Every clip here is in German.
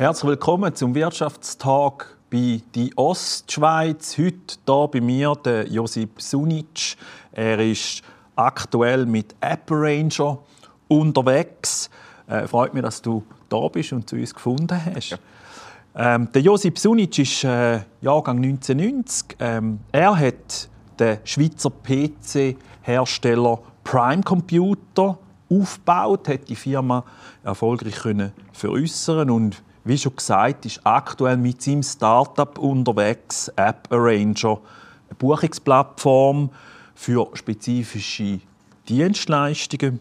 Herzlich willkommen zum Wirtschaftstag bei die Ostschweiz. Heute hier bei mir der Josip Sunic. Er ist aktuell mit App Ranger unterwegs. Äh, freut mich, dass du da bist und zu uns gefunden hast. Ja. Ähm, der Josip Sunic ist äh, Jahrgang 1990. Ähm, er hat den Schweizer PC-Hersteller Prime Computer aufgebaut, hat die Firma erfolgreich können veräußern und wie schon gesagt, ist aktuell mit seinem Startup unterwegs, App Arranger, eine Buchungsplattform für spezifische Dienstleistungen.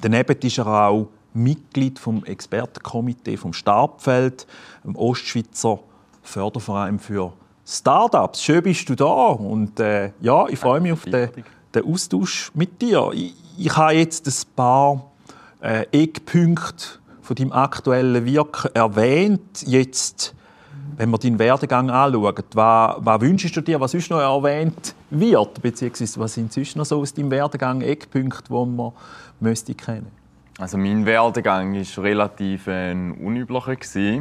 Daneben ist er auch Mitglied vom Expertenkomitee vom Stabfeld, dem Ostschweizer Förderverein für Startups. Schön bist du da und äh, ja, ich freue mich auf den, den, Austausch mit dir. Ich, ich habe jetzt ein paar äh, Eckpunkte von deinem aktuellen Wirken erwähnt. Jetzt, wenn wir deinen Werdegang anschauen, was, was wünschst du dir, was sonst noch erwähnt wird, beziehungsweise was sind sonst noch so aus deinem Werdegang Eckpunkte, die man müsste kennen Also mein Werdegang war relativ ein unüblicher. Ich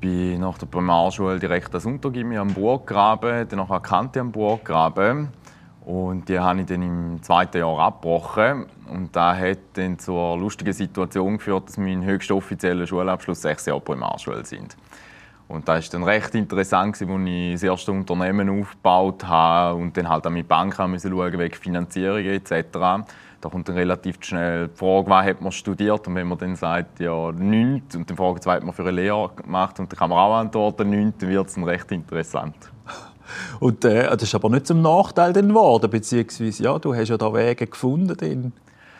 bin nach der Primarschule direkt als Untergimmi am Burggraben, dann noch Kante am Burggraben und die habe ich dann im zweiten Jahr abgebrochen. Und das hat dann zur lustigen Situation geführt, dass mein höchster offizieller Schulabschluss sechs Jahre Primarschule sind. Und das war dann recht interessant, als ich das erste Unternehmen aufgebaut habe und dann halt mit Banken müssen schauen, wegen Finanzierung etc. Da kommt dann relativ schnell die Frage, was hat man studiert? Und wenn man dann sagt, ja, nichts, und dann fragt man, was hat man für eine Lehre gemacht? Und dann kann man auch antworten, nichts, dann wird es dann recht interessant. Und äh, das ist aber nicht zum Nachteil geworden, beziehungsweise ja, du hast ja da Wege gefunden den,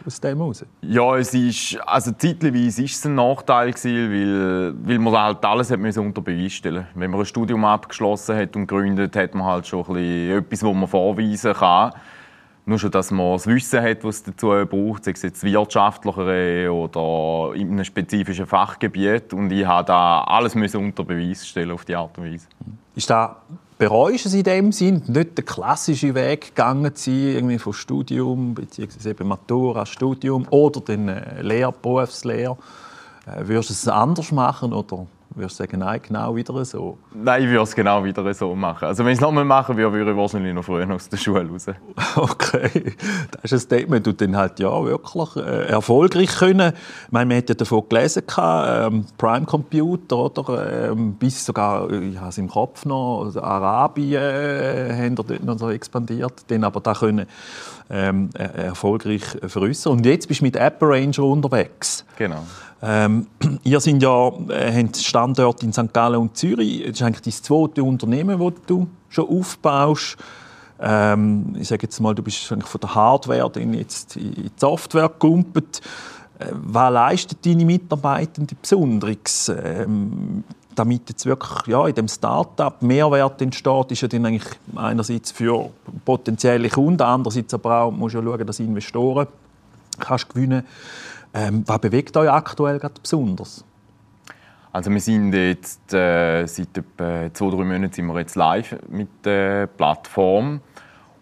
aus dem heraus. Ja, es ist, also zeitweise ist es ein Nachteil gewesen, weil, weil man halt alles hat unter Beweis stellen Wenn man ein Studium abgeschlossen hat und gegründet, hat man halt schon ein bisschen etwas, was man vorweisen kann. Nur schon, dass man das Wissen hat, was es dazu braucht, sei es jetzt wirtschaftlichere oder in einem spezifischen Fachgebiet. Und ich habe da alles unter Beweis stellen auf die Art und Weise. Ist da bereust es in dem Sinn, nicht den klassischen Weg gegangen zu sein, irgendwie von Studium bzw. eben Matura, Studium oder den äh, Lehr Berufslehre? Äh, würdest du es anders machen oder Würdest du sagen, nein, genau wieder so? Nein, ich würde es genau wieder so machen. Also wenn ich es nochmal machen würde, würde ich wahrscheinlich noch früher aus der Schule raus. Okay, das ist ein Statement. Du dann halt ja wirklich äh, erfolgreich können. Ich meine, wir hatten ja davon gelesen, ähm, Prime Computer, oder? Ähm, bis sogar, ich habe es im Kopf noch, also Arabien äh, haben dort noch so expandiert. Dann aber da können ähm, erfolgreich veräußern. Und jetzt bist du mit App Ranger unterwegs. Genau. Ähm, ihr sind ja, äh, habt Standorte in St. Gallen und Zürich. Das ist eigentlich dein zweite Unternehmen, das du schon aufbaust. Ähm, ich sage jetzt mal, du bist eigentlich von der Hardware dann jetzt in die Software gegumpelt. Äh, was leisten deine Mitarbeitenden Besonderes? Ähm, damit jetzt wirklich ja, in dem Start-up Mehrwert entsteht, ist ja dann eigentlich einerseits für potenzielle Kunden, andererseits aber auch musst du schauen, dass Investoren kannst gewinnen ähm, was bewegt euch aktuell gerade besonders? Also wir sind jetzt äh, seit etwa zwei, drei Monaten sind wir jetzt live mit der Plattform.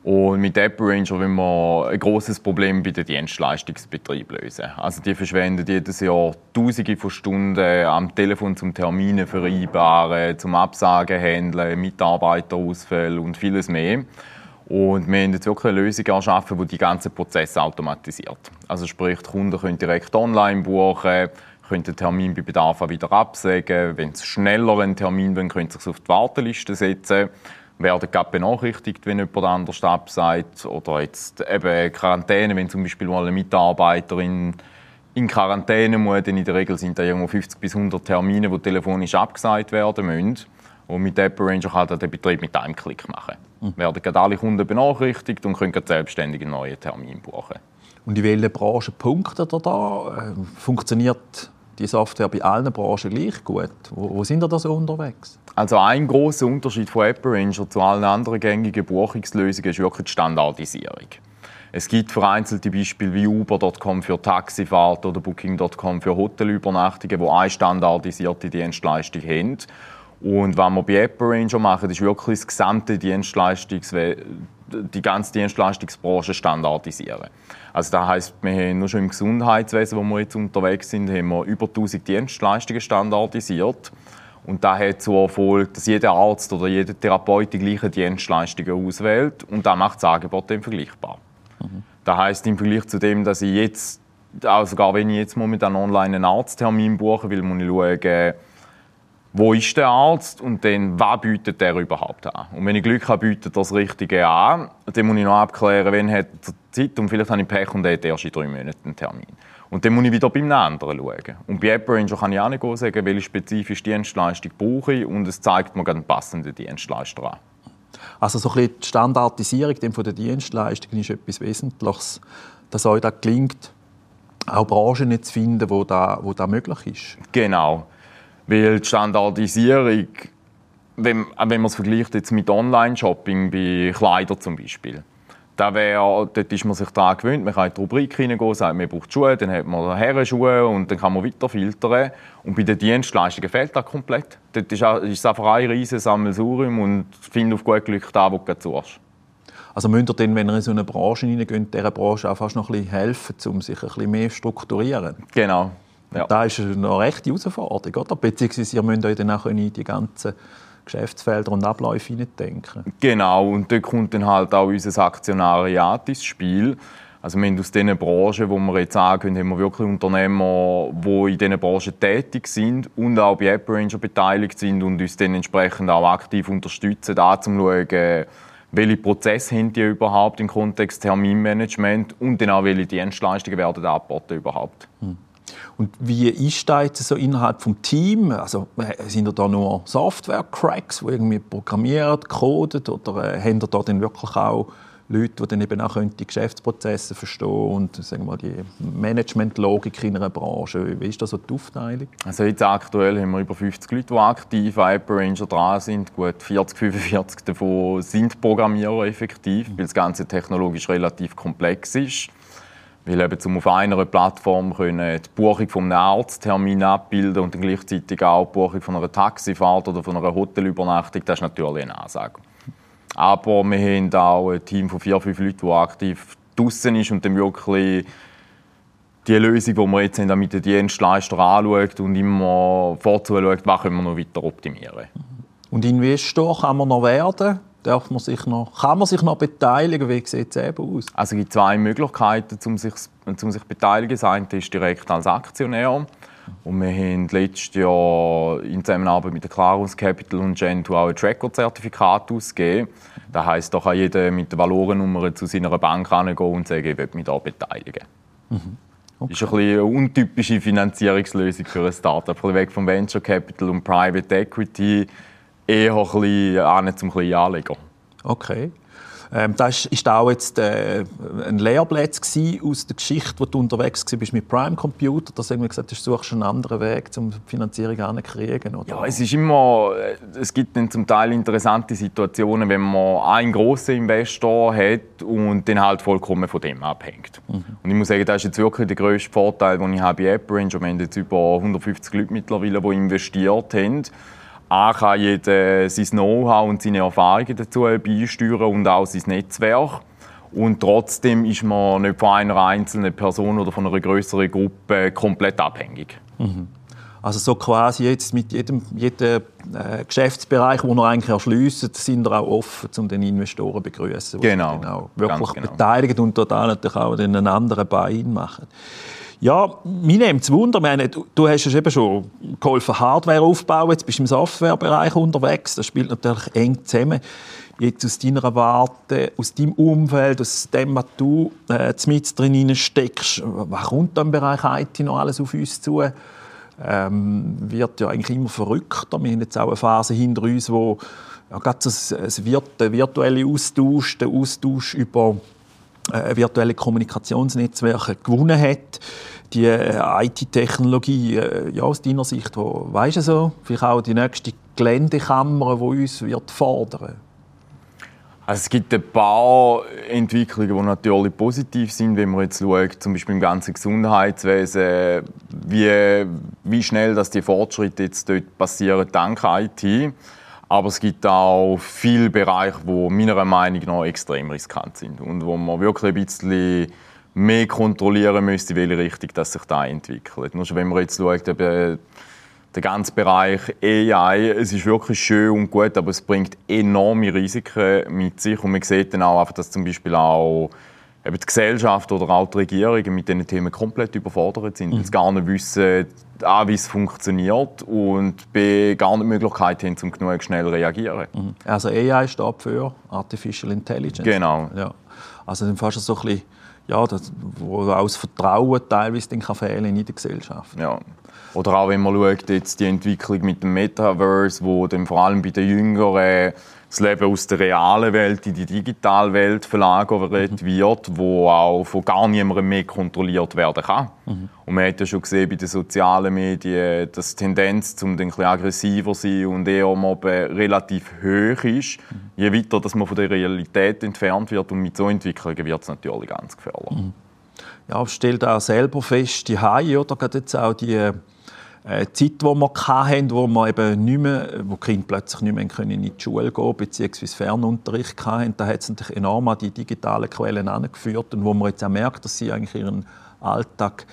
Und mit App Ranger wollen wir ein großes Problem bei den Dienstleistungsbetrieben lösen. Also die verschwenden jedes Jahr Tausende von Stunden am Telefon zum Termine vereinbaren, zum Absagen handeln, Mitarbeiterausfälle und vieles mehr. Und wir haben jetzt wirklich eine Lösung erschaffen, die die ganzen Prozesse automatisiert. Also sprich, die Kunden können direkt online buchen, können den Termin bei Bedarf auch wieder absagen. Wenn sie schneller einen Termin wollen, können sie sich auf die Warteliste setzen werden gerade benachrichtigt, wenn jemand anders absagt. Oder jetzt eben Quarantäne, wenn zum Beispiel mal eine Mitarbeiterin in Quarantäne muss, dann in der Regel sind da irgendwo 50 bis 100 Termine, die telefonisch abgesagt werden müssen. Und mit App Ranger kann der Betrieb mit einem Klick machen. Mhm. Werden gerade alle Kunden benachrichtigt und können selbstständig einen neuen Termin buchen. Und in welchen Branchen punktet ihr da? Ähm, funktioniert die Software bei allen Branchen gleich gut? Wo, wo sind ihr da so unterwegs? Also ein großer Unterschied von App Ranger zu allen anderen gängigen Buchungslösungen ist wirklich die Standardisierung. Es gibt vereinzelte Beispiele wie Uber.com für Taxifahrt oder Booking.com für Hotelübernachtungen, die eine standardisierte Dienstleistung haben. Und was wir bei Apple Ranger machen, ist wirklich das gesamte Dienstleistungs die ganze Dienstleistungsbranche standardisieren. Also das heißt, wir haben nur schon im Gesundheitswesen, wo wir jetzt unterwegs sind, haben wir über 1000 Dienstleistungen standardisiert. Und das hat zur Erfolg, dass jeder Arzt oder jeder Therapeut die gleichen Dienstleistungen auswählt und das macht das Angebot dann vergleichbar. Mhm. Das heißt im Vergleich zu dem, dass ich jetzt, also sogar wenn ich jetzt momentan online einen Arzttermin buche, will, muss ich schauen, wo ist der Arzt und dann, was bietet der überhaupt an. Und wenn ich Glück habe, bietet das Richtige an. Dann muss ich noch abklären, wann hat er Zeit und vielleicht habe ich Pech und er hat erst in drei Monaten einen Termin. Und dann muss ich wieder beim anderen schauen. Und bei AppRanger kann ich auch nicht sagen, welche spezifische Dienstleistung brauche ich und es zeigt mir einen passenden Dienstleister an. Also so ein bisschen die Standardisierung von der Dienstleistungen ist etwas Wesentliches, dass euch das gelingt, auch Branchen zu finden, wo da, wo da möglich ist. Genau. Weil die Standardisierung, wenn, wenn man es vergleicht jetzt mit Online-Shopping bei Kleidern zum Beispiel, da wär, dort ist man sich daran gewöhnt, man kann in die Rubrik hineingehen, sagt, man braucht Schuhe, dann hat man Herrenschuhe und dann kann man weiter filtern. Und bei den Dienstleistungen fehlt das komplett. Dort ist, ist es einfach ein riesiges Sammelsurium und finde auf gut Glück da, wo du suchst. Also müsst ihr dann, wenn ihr in so eine Branche hineingeht, dieser Branche auch fast noch ein bisschen helfen, um sich ein bisschen mehr zu strukturieren? Genau. Ja. Da ist eine rechte Herausforderung, oder? Beziehungsweise ihr müsst euch dann auch in die ganzen Geschäftsfelder und Abläufe denken. Genau, und da kommt dann halt auch unser Aktionariat ins Spiel. Also wir haben aus diesen Branchen, wo wir jetzt sagen haben wir wirklich Unternehmer, die in diesen Branchen tätig sind und auch bei AppRanger beteiligt sind und uns dann entsprechend auch aktiv unterstützen, da zu schauen, welche Prozesse haben die überhaupt im Kontext Terminmanagement und dann auch welche Dienstleistungen werden angeboten überhaupt. Hm. Und wie das jetzt so innerhalb des Teams? Also, sind da nur Software-Cracks, die irgendwie programmiert, codet, oder äh, haben da dann wirklich auch Leute, die dann eben auch die Geschäftsprozesse verstehen und sagen wir mal, die Managementlogik in einer Branche. Wie ist das so die Aufteilung? Also jetzt aktuell haben wir über 50 Leute, die aktiv an Ranger dran sind. Gut 40, 45 davon sind Programmierer effektiv, weil das Ganze technologisch relativ komplex ist. Weil eben, um auf einer Plattform können die Buchung von einem Arzttermin abbilden und gleichzeitig auch die Buchung von einer Taxifahrt oder von einer Hotelübernachtung, das ist natürlich eine Ansage. Aber wir haben auch ein Team von vier, fünf Leuten, die aktiv draußen ist und dann wirklich die Lösung, die wir jetzt haben, mit den Dienstleistern anschaut und immer vorzuschaut, was können wir noch weiter optimieren. Und Investor kann man noch werden? Darf man sich noch, kann man sich noch beteiligen? Wie sieht es eben aus? Also es gibt zwei Möglichkeiten, um sich, um sich zu beteiligen. Das eine ist direkt als Aktionär. Und wir haben letztes Jahr in Zusammenarbeit mit der Clarus Capital und Gentoo auch ein Tracker-Zertifikat ausgegeben. Das heisst, da kann jeder mit der Valorennummer zu seiner Bank gehen und sagen, ich will mich hier beteiligen. Mhm. Okay. Das ist ein eine untypische Finanzierungslösung für ein Startup. Weg vom Venture Capital und Private Equity eher ein bisschen zum kleinen Anleger. Okay. Ähm, das war auch jetzt äh, ein Lehrplatz aus der Geschichte, wo du unterwegs warst mit Prime Computer. Da hast du gesagt, du suchst einen anderen Weg, um die Finanzierung anzukriegen. Ja, es ist immer, äh, es gibt dann zum Teil interessante Situationen, wenn man einen grossen Investor hat und dann halt vollkommen von dem abhängt. Mhm. Und ich muss sagen, das ist jetzt wirklich der grösste Vorteil, den ich habe bei AppRange. Wir haben jetzt über 150 Leute mittlerweile, die investiert haben. A kann jeder sein Know-how und seine Erfahrungen dazu beisteuern und auch sein Netzwerk. Und trotzdem ist man nicht von einer einzelnen Person oder von einer größeren Gruppe komplett abhängig. Mhm. Also so quasi jetzt mit jedem, jedem äh, Geschäftsbereich, den er eigentlich erschließt, sind wir auch offen, um den Investoren zu begrüßen, genau. sich auch wirklich genau. beteiligen und dort natürlich auch einen anderen Bein machen. Ja, mir nimmt es Wunder. Meine, du, du hast eben schon geholfen, Hardware aufzubauen. Jetzt bist du im Softwarebereich unterwegs. Das spielt natürlich eng zusammen. Jetzt aus deiner Warte, aus deinem Umfeld, aus dem, was du äh, mit drin steckst, was kommt da im Bereich IT noch alles auf uns zu? Ähm, wird ja eigentlich immer verrückter. Wir haben jetzt auch eine Phase hinter uns, wo ja, gerade das, das virtuelle Austausch, der Austausch über äh, virtuelle Kommunikationsnetzwerke gewonnen hat. Die äh, IT-Technologie, äh, ja, aus deiner Sicht, wo, weißt du so, vielleicht auch die nächste Geländekammer, die uns wird fordern also es gibt ein paar Entwicklungen, die natürlich positiv sind, wenn man jetzt schaut, zum Beispiel im ganzen Gesundheitswesen, wie, wie schnell dass die Fortschritte jetzt dort passieren dank IT. Aber es gibt auch viele Bereiche, die meiner Meinung nach extrem riskant sind und wo man wirklich ein bisschen mehr kontrollieren müsste, in welche Richtung das sich da entwickelt. Nur wenn man jetzt schaut, eben der ganze Bereich AI, es ist wirklich schön und gut, aber es bringt enorme Risiken mit sich und man sieht dann auch, dass zum Beispiel auch eben die Gesellschaft oder auch die Regierungen mit diesen Themen komplett überfordert sind, mhm. weil sie gar nicht wissen, A, wie es funktioniert und B, gar nicht die Möglichkeit haben, um genug schnell zu reagieren. Mhm. Also AI steht für Artificial Intelligence. Genau. Ja. Also dann fast so ein bisschen, ja, das, wo auch das Vertrauen teilweise dann kann fehlen in der Gesellschaft. Ja. Oder auch wenn man schaut, jetzt die Entwicklung mit dem Metaverse, wo dann vor allem bei den Jüngeren das Leben aus der realen Welt in die digitale Welt verlagert mhm. wird, wo auch von gar niemandem mehr kontrolliert werden kann. Mhm. Und man hat ja schon gesehen bei den sozialen Medien, dass die Tendenz zum ein bisschen aggressiver sein und eher mobben relativ hoch ist. Mhm. Je weiter dass man von der Realität entfernt wird und mit so Entwicklungen wird es natürlich ganz gefährlich. Ja, stellt auch selber fest, die Haie, oder gerade jetzt auch die Zeit, die wir hatten, wo wir eben nicht mehr, wo die Kinder plötzlich nicht mehr in die Schule gehen bzw. Fernunterricht hatten, da hat es natürlich enorm an die digitalen Quellen angeführt und wo man jetzt auch merkt, dass sie eigentlich ihren Alltag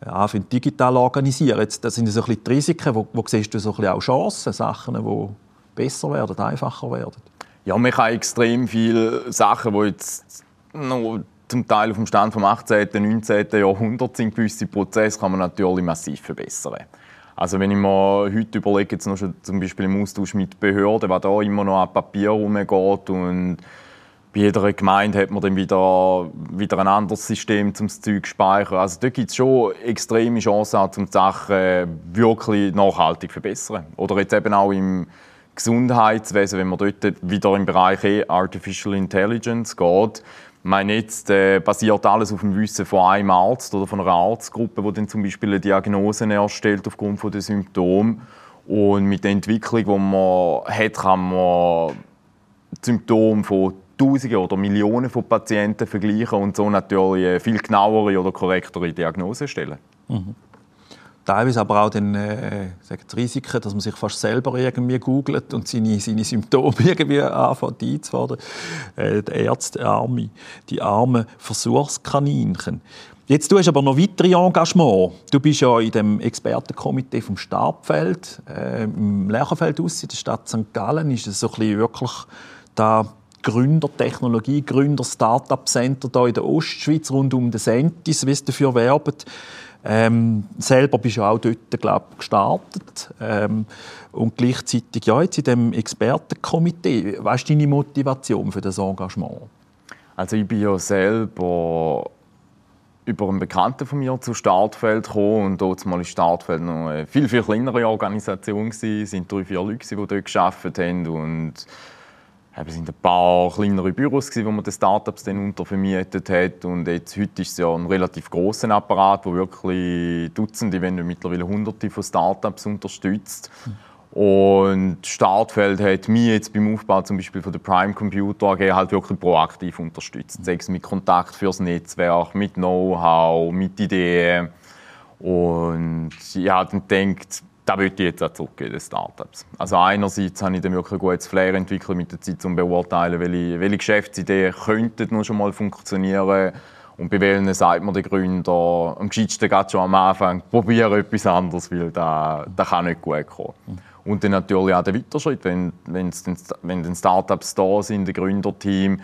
äh, anfangen, digital organisieren. Jetzt, das sind so ein bisschen die Risiken. Wo, wo siehst du so ein bisschen auch Chancen, Sachen, die besser werden, einfacher werden? Ja, man kann extrem viele Sachen, die jetzt noch zum Teil auf dem Stand vom 18., 19. Jahrhundert sind, gewisse Prozesse kann man natürlich massiv verbessern. Also wenn ich mir heute überlege, jetzt noch schon zum Beispiel im Austausch mit Behörden, was da immer noch an Papier rumgeht und bei jeder Gemeinde hat man dann wieder, wieder ein anderes System, um das Zeug zu speichern. Also da gibt es schon extreme Chancen, um die Sachen wirklich nachhaltig zu verbessern. Oder jetzt eben auch im Gesundheitswesen, wenn man dort wieder im Bereich Artificial Intelligence geht, meine jetzt äh, basiert alles auf dem Wissen von einem Arzt oder von einer Arztgruppe, die dann zum Beispiel eine Diagnose erstellt aufgrund der Symptome. Und mit der Entwicklung, die man hat, kann man Symptome von Tausenden oder Millionen von Patienten vergleichen und so natürlich eine viel genauere oder korrektere Diagnose stellen. Mhm teilweise aber auch den, äh, das Risiko, dass man sich fast selber irgendwie googelt und seine, seine Symptome irgendwie anfängt einzufordern. Äh, die Ärzte, Arme, die armen Versuchskaninchen. Jetzt du hast aber noch weitere Engagement. Du bist ja in dem Expertenkomitee vom Stabfeld, äh, im Lerchenfeld aus in der Stadt St. Gallen. Ist es so ein bisschen wirklich da Gründertechnologie, Gründer-Startup-Center hier in der Ostschweiz rund um den Sentis, wie es dafür werbt. Ähm, selber bist du auch dort glaub, gestartet ähm, und gleichzeitig ja, jetzt in dem Expertenkomitee. Was ist deine Motivation für das Engagement? Also ich bin ja selber über einen Bekannten von mir zu Startfeld gekommen und dort in Startfeld noch eine viel, viel kleinere Organisation. Es waren drei, vier Leute, die dort gearbeitet haben und es sind ein paar kleinere Büros, wo man die Startups dann untervermietet hat. Und jetzt, heute ist es ja ein relativ großer Apparat, der wirklich Dutzende, wenn nicht mittlerweile Hunderte von Startups unterstützt. Und Startfeld hat mich jetzt beim Aufbau zum Beispiel von der Prime Computer AG halt wirklich proaktiv unterstützt. Sei es mit Kontakt fürs Netzwerk, mit Know-how, mit Ideen. Und ich habe dann gedacht, da würde ich jetzt auch zurückgeben, den Startups. Also einerseits habe ich dann wirklich ein gutes Flair entwickelt mit der Zeit, um zu beurteilen, welche, welche Geschäftsideen könnten noch schon mal funktionieren und bei welchen sagt man den Gründer, am gescheitsten geht schon am Anfang, probiere etwas anderes, weil das, das kann nicht gut kommen. Und dann natürlich auch der Weiterschritt, wenn, wenn, wenn den Startups da sind, das Gründerteam,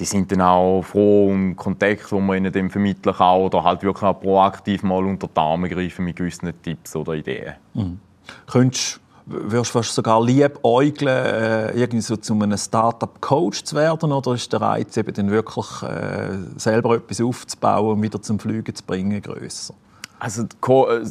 die sind dann auch froh um Kontakt, wo man ihnen dann vermitteln kann oder halt wirklich auch proaktiv mal unter die Arme greifen mit gewissen Tipps oder Ideen. Mhm. Könntest wirst du fast sogar liebäugeln, äh, irgendwie so zu einem Startup-Coach zu werden? Oder ist der Reiz eben dann wirklich, äh, selber etwas aufzubauen und wieder zum Fliegen zu bringen, grösser? Also Co äh,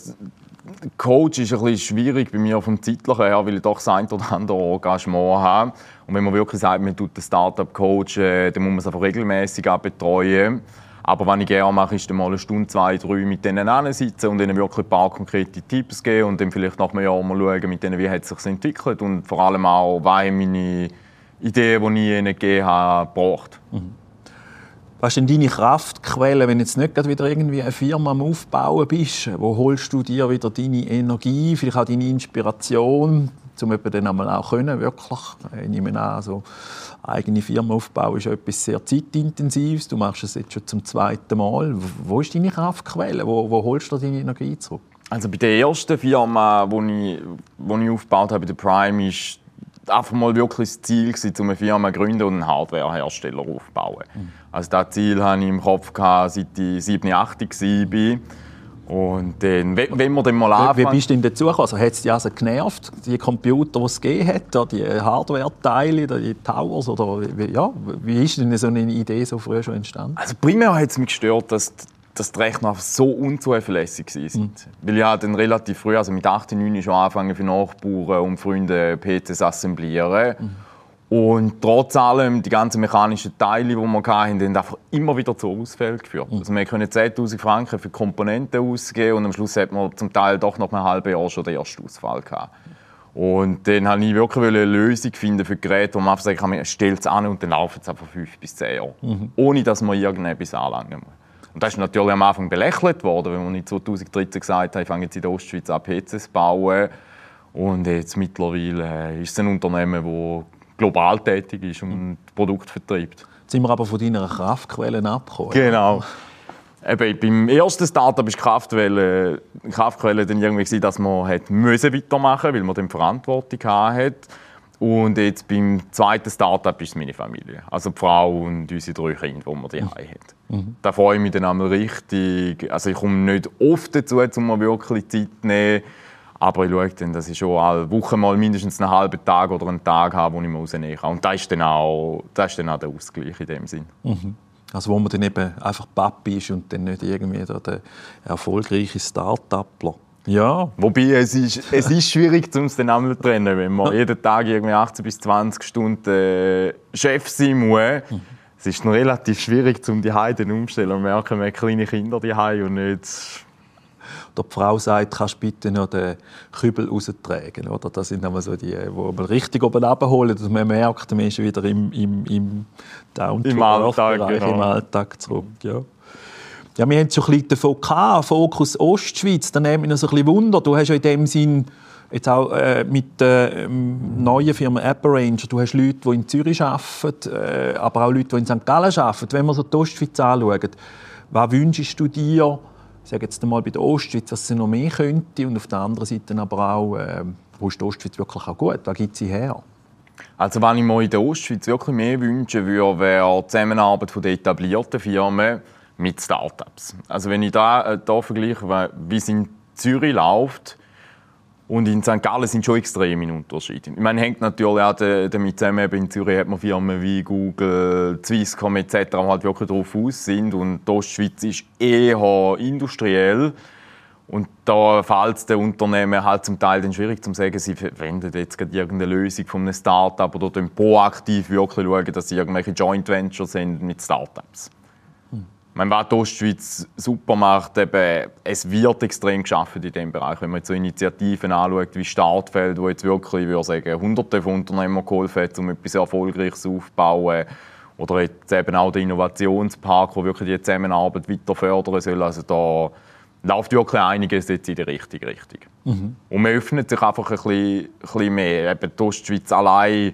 Coach ist ein bisschen schwierig bei mir vom zeitlichen her, weil ich doch das ein oder andere Engagement habe. Und wenn man wirklich sagt, man tut ein Startup coachen, dann muss man es einfach regelmäßig betreuen. Aber was ich gerne mache, ist mal eine Stunde, zwei, drei mit denen sitzen und ihnen wirklich ein paar konkrete Tipps geben und dann vielleicht nach einem Jahr mal schauen, mit denen, wie hat es sich entwickelt und vor allem auch, was meine Ideen, die ich ihnen gegeben habe, gebracht. Mhm. Was ist denn deine Kraftquelle, wenn du jetzt nicht wieder irgendwie eine Firma am Aufbauen bist? Wo holst du dir wieder deine Energie, vielleicht auch deine Inspiration, um dann einmal auch können, wirklich. Ich nehme an, also eigene Firma aufbauen ist etwas sehr zeitintensives. Du machst es jetzt schon zum zweiten Mal. Wo ist deine Kraftquelle? Wo, wo holst du deine Energie zurück? Also bei der ersten Firma, die ich, ich aufgebaut habe, bei der Prime, ist einfach mal wirklich das Ziel gewesen, um eine Firma zu gründen und einen Hardwarehersteller aufzubauen. Mhm. Also das Ziel hatte ich im Kopf, gehabt, seit ich 7, 8 war. Und dann, wenn wir dann mal anfangen... Wie bist du denn dazu gekommen? Also, hat es dich also genervt, die Computer, die es gegeben hat, die Hardware-Teile, die Towers? Oder wie, ja, wie ist denn so eine Idee so früh schon entstanden? Also primär hat es mich gestört, dass dass die Rechner so unzuverlässig sind. Mhm. Weil ich dann relativ früh, also mit 8, 9 schon angefangen für Nachbarn und Freunde PCs assemblieren. Mhm. Und trotz allem, die ganzen mechanischen Teile, die wir hatten, haben einfach immer wieder zu Ausfällen geführt. Mhm. Also wir können 10'000 Franken für Komponenten ausgeben und am Schluss hat man zum Teil doch noch ein halbes Jahr schon den ersten Ausfall gehabt. Und dann wollte ich wirklich eine Lösung finden für Geräte, wo man einfach sagen kann, stellt es an und dann laufen es einfach 5 bis 10 Jahre. Mhm. Ohne dass man irgendetwas anlangen muss. Und das ist natürlich am Anfang belächelt worden, wenn man 2013 gesagt hat, ich fange jetzt in der Ostschweiz an PCs zu bauen. Und jetzt mittlerweile ist es ein Unternehmen, das global tätig ist und Produkte vertreibt. Jetzt sind wir aber von deiner Kraftquelle abgekommen. Genau. Eben, beim ersten Startup war die Kraftquelle, Kraftquelle dann irgendwie, dass man weitermachen musste, weil man dann Verantwortung hatte. Und jetzt beim zweiten Startup ist es meine Familie. Also die Frau und unsere drei Kinder, die wir die mhm. haben. Mhm. Da freue ich mich dann einmal richtig. Also ich komme nicht oft dazu, um mir wirklich Zeit zu nehmen. Aber ich schaue dann, dass ich schon alle Woche mal mindestens einen halben Tag oder einen Tag habe, wo ich mir rausnehmen kann. Und das ist dann auch, das ist dann auch der Ausgleich in dem Sinn. Mhm. Also wo man dann eben einfach Papi ist und dann nicht irgendwie der erfolgreiche Start-upler. Ja. Wobei, es ist, es ist schwierig, um es dann einmal zu trennen, wenn man jeden Tag irgendwie 18 bis 20 Stunden äh, Chef sein muss. Mhm. Es ist dann relativ schwierig, um die Heide umzustellen. Und merken, wir haben kleine Kinder die und nicht oder die Frau sagt, kannst du bitte noch den Kübel raustragen. Oder? Das sind so die, die man richtig oben abholen, dass man merkt, man ist wieder im, im, im down Im Alltag, genau. im Alltag zurück. Ja. Ja, wir haben so ein bisschen davon gehabt, Fokus Ostschweiz. Da nimmt mich noch so ein bisschen Wunder. Du hast ja in dem Sinn jetzt auch äh, mit der ähm, neuen Firma AppArranger, du hast Leute, die in Zürich arbeiten, äh, aber auch Leute, die in St. Gallen arbeiten. Wenn wir so die Ostschweiz anschauen, was wünschst du dir ich sage jetzt einmal bei der Ostschweiz, was sie noch mehr könnte und auf der anderen Seite aber auch, äh, wo ist die Ostschweiz wirklich auch gut, was gibt sie her? Also wenn ich mir in der Ostschweiz wirklich mehr wünschen würde, wäre die Zusammenarbeit der etablierten Firmen mit Startups. Also wenn ich da, äh, da vergleiche, wie es in Zürich läuft, und in St. Gallen sind schon extreme Unterschiede. Ich meine, hängt natürlich auch damit zusammen, in Zürich hat man Firmen wie Google, Swisscom etc., die halt wirklich darauf aus sind. Und die Ostschweiz ist eher industriell. Und da fällt es den Unternehmen halt zum Teil dann schwierig zu sagen, sie verwenden jetzt gerade irgendeine Lösung von einem Startup oder proaktiv wirklich schauen, dass sie irgendwelche Joint Ventures sind mit Startups meine, was die Ostschweiz super macht, eben, es wird extrem geschafft in diesem Bereich. Wenn man jetzt so Initiativen anschaut wie Startfeld, wo jetzt wirklich, ich würde sagen, hunderte von Unternehmen geholfen hat, um etwas Erfolgreiches aufzubauen. Oder jetzt eben auch der Innovationspark, der wirklich die Zusammenarbeit weiter fördern soll. Also da läuft wirklich einiges jetzt in die richtige Richtung. Mhm. Und man öffnet sich einfach ein bisschen, ein bisschen mehr. Eben die Ostschweiz allein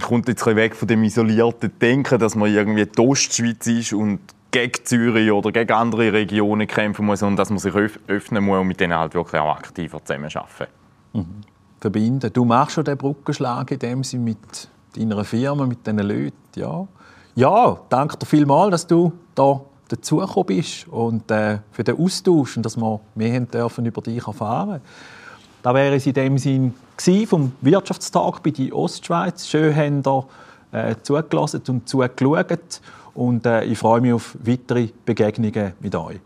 kommt jetzt ein weg von dem isolierten Denken, dass man irgendwie die Ostschweiz ist und gegen Zürich oder gegen andere Regionen kämpfen muss, sondern dass man sich öffnen muss und mit denen halt wirklich auch aktiver zusammenarbeiten. Mhm. Verbinden. Du machst schon den Brückenschlag in dem Sinne mit deiner Firma, mit diesen Leuten, ja. Ja, danke dir vielmals, dass du da dazugekommen bist und äh, für den Austausch und dass wir mehr dürfen über dich erfahren Das wäre es in dem Sinne vom Wirtschaftstag bei der Ostschweiz. Schön haben ihr äh, zugelassen und zugeschaut. Und äh, ich freue mich auf weitere Begegnungen mit euch.